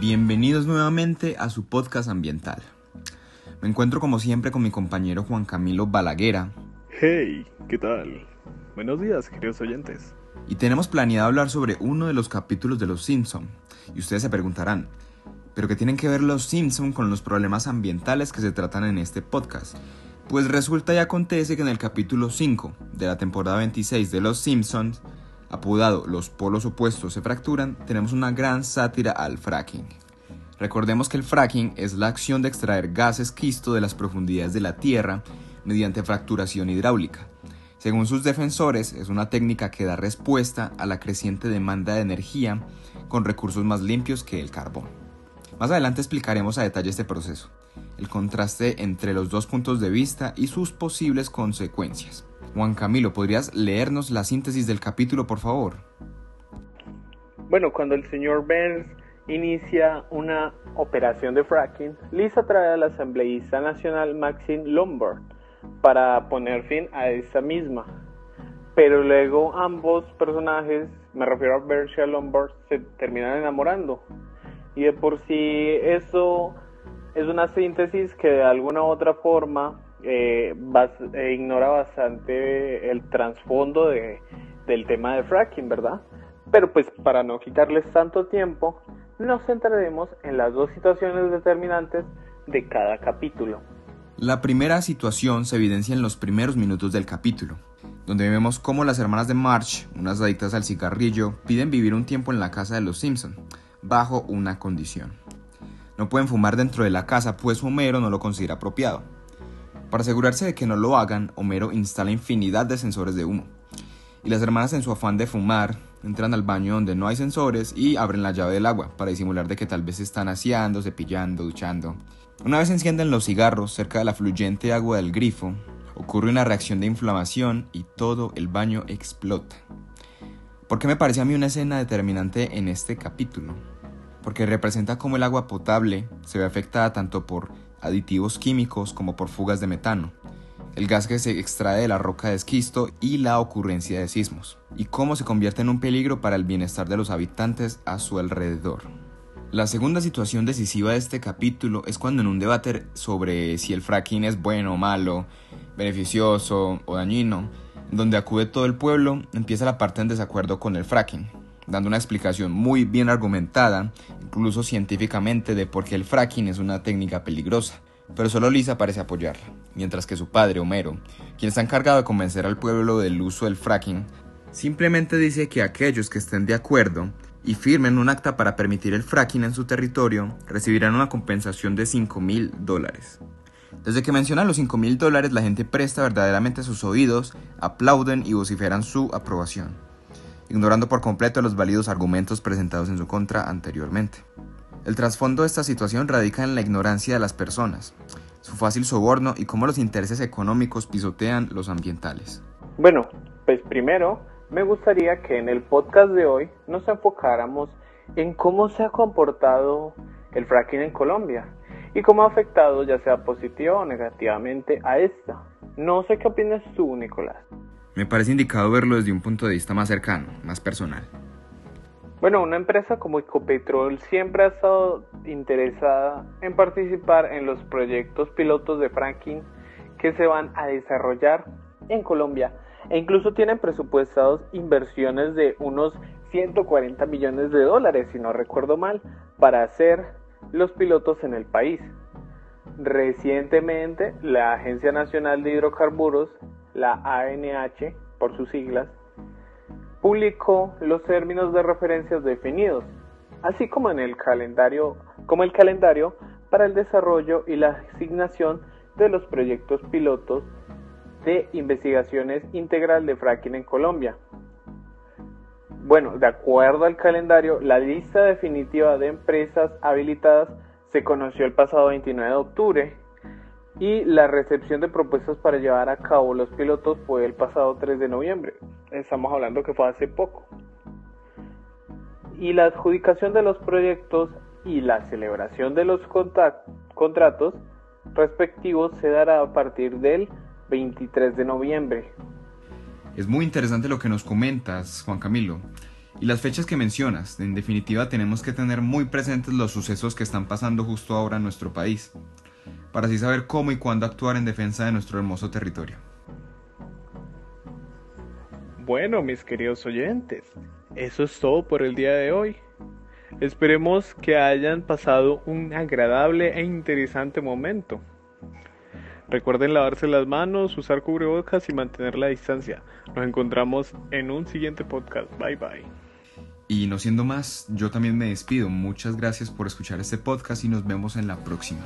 Bienvenidos nuevamente a su podcast ambiental. Me encuentro como siempre con mi compañero Juan Camilo Balaguera. Hey, ¿qué tal? Buenos días, queridos oyentes. Y tenemos planeado hablar sobre uno de los capítulos de Los Simpson. Y ustedes se preguntarán, ¿pero qué tienen que ver Los Simpson con los problemas ambientales que se tratan en este podcast? Pues resulta y acontece que en el capítulo 5 de la temporada 26 de Los Simpsons, apodado Los polos opuestos se fracturan, tenemos una gran sátira al fracking. Recordemos que el fracking es la acción de extraer gases quisto de las profundidades de la Tierra mediante fracturación hidráulica. Según sus defensores, es una técnica que da respuesta a la creciente demanda de energía con recursos más limpios que el carbón. Más adelante explicaremos a detalle este proceso, el contraste entre los dos puntos de vista y sus posibles consecuencias. Juan Camilo, ¿podrías leernos la síntesis del capítulo, por favor? Bueno, cuando el señor Burns inicia una operación de fracking, Lisa trae al asambleísta nacional Maxine Lombard para poner fin a esa misma. Pero luego ambos personajes, me refiero a Burns y a Lombard, se terminan enamorando. Y de por sí eso es una síntesis que de alguna u otra forma eh, eh, ignora bastante el trasfondo de, del tema de fracking, ¿verdad? Pero pues para no quitarles tanto tiempo, nos centraremos en las dos situaciones determinantes de cada capítulo. La primera situación se evidencia en los primeros minutos del capítulo, donde vemos cómo las hermanas de March, unas adictas al cigarrillo, piden vivir un tiempo en la casa de los Simpson, bajo una condición. No pueden fumar dentro de la casa, pues Homero no lo considera apropiado. Para asegurarse de que no lo hagan, Homero instala infinidad de sensores de humo. Y las hermanas en su afán de fumar entran al baño donde no hay sensores y abren la llave del agua para disimular de que tal vez están aseando, cepillando, duchando. Una vez encienden los cigarros cerca de la fluyente agua del grifo, ocurre una reacción de inflamación y todo el baño explota. ¿Por qué me parece a mí una escena determinante en este capítulo? Porque representa cómo el agua potable se ve afectada tanto por aditivos químicos como por fugas de metano, el gas que se extrae de la roca de esquisto y la ocurrencia de sismos, y cómo se convierte en un peligro para el bienestar de los habitantes a su alrededor. La segunda situación decisiva de este capítulo es cuando en un debate sobre si el fracking es bueno o malo, beneficioso o dañino, donde acude todo el pueblo, empieza la parte en desacuerdo con el fracking, dando una explicación muy bien argumentada, incluso científicamente, de por qué el fracking es una técnica peligrosa. Pero solo Lisa parece apoyarla, mientras que su padre, Homero, quien está encargado de convencer al pueblo del uso del fracking, simplemente dice que aquellos que estén de acuerdo y firmen un acta para permitir el fracking en su territorio recibirán una compensación de 5 mil dólares. Desde que mencionan los 5 mil dólares, la gente presta verdaderamente sus oídos, aplauden y vociferan su aprobación ignorando por completo los válidos argumentos presentados en su contra anteriormente. El trasfondo de esta situación radica en la ignorancia de las personas, su fácil soborno y cómo los intereses económicos pisotean los ambientales. Bueno, pues primero me gustaría que en el podcast de hoy nos enfocáramos en cómo se ha comportado el fracking en Colombia y cómo ha afectado ya sea positivo o negativamente a esta. No sé qué opinas tú, Nicolás. Me parece indicado verlo desde un punto de vista más cercano, más personal. Bueno, una empresa como Ecopetrol siempre ha estado interesada en participar en los proyectos pilotos de fracking que se van a desarrollar en Colombia e incluso tienen presupuestados inversiones de unos 140 millones de dólares, si no recuerdo mal, para hacer los pilotos en el país. Recientemente, la Agencia Nacional de Hidrocarburos la ANH, por sus siglas, publicó los términos de referencias definidos, así como en el calendario, como el calendario para el desarrollo y la asignación de los proyectos pilotos de investigaciones integral de fracking en Colombia. Bueno, de acuerdo al calendario, la lista definitiva de empresas habilitadas se conoció el pasado 29 de octubre y la recepción de propuestas para llevar a cabo los pilotos fue el pasado 3 de noviembre. Estamos hablando que fue hace poco. Y la adjudicación de los proyectos y la celebración de los contratos respectivos se dará a partir del 23 de noviembre. Es muy interesante lo que nos comentas, Juan Camilo. Y las fechas que mencionas, en definitiva tenemos que tener muy presentes los sucesos que están pasando justo ahora en nuestro país, para así saber cómo y cuándo actuar en defensa de nuestro hermoso territorio. Bueno, mis queridos oyentes, eso es todo por el día de hoy. Esperemos que hayan pasado un agradable e interesante momento. Recuerden lavarse las manos, usar cubrebocas y mantener la distancia. Nos encontramos en un siguiente podcast. Bye bye. Y no siendo más, yo también me despido. Muchas gracias por escuchar este podcast y nos vemos en la próxima.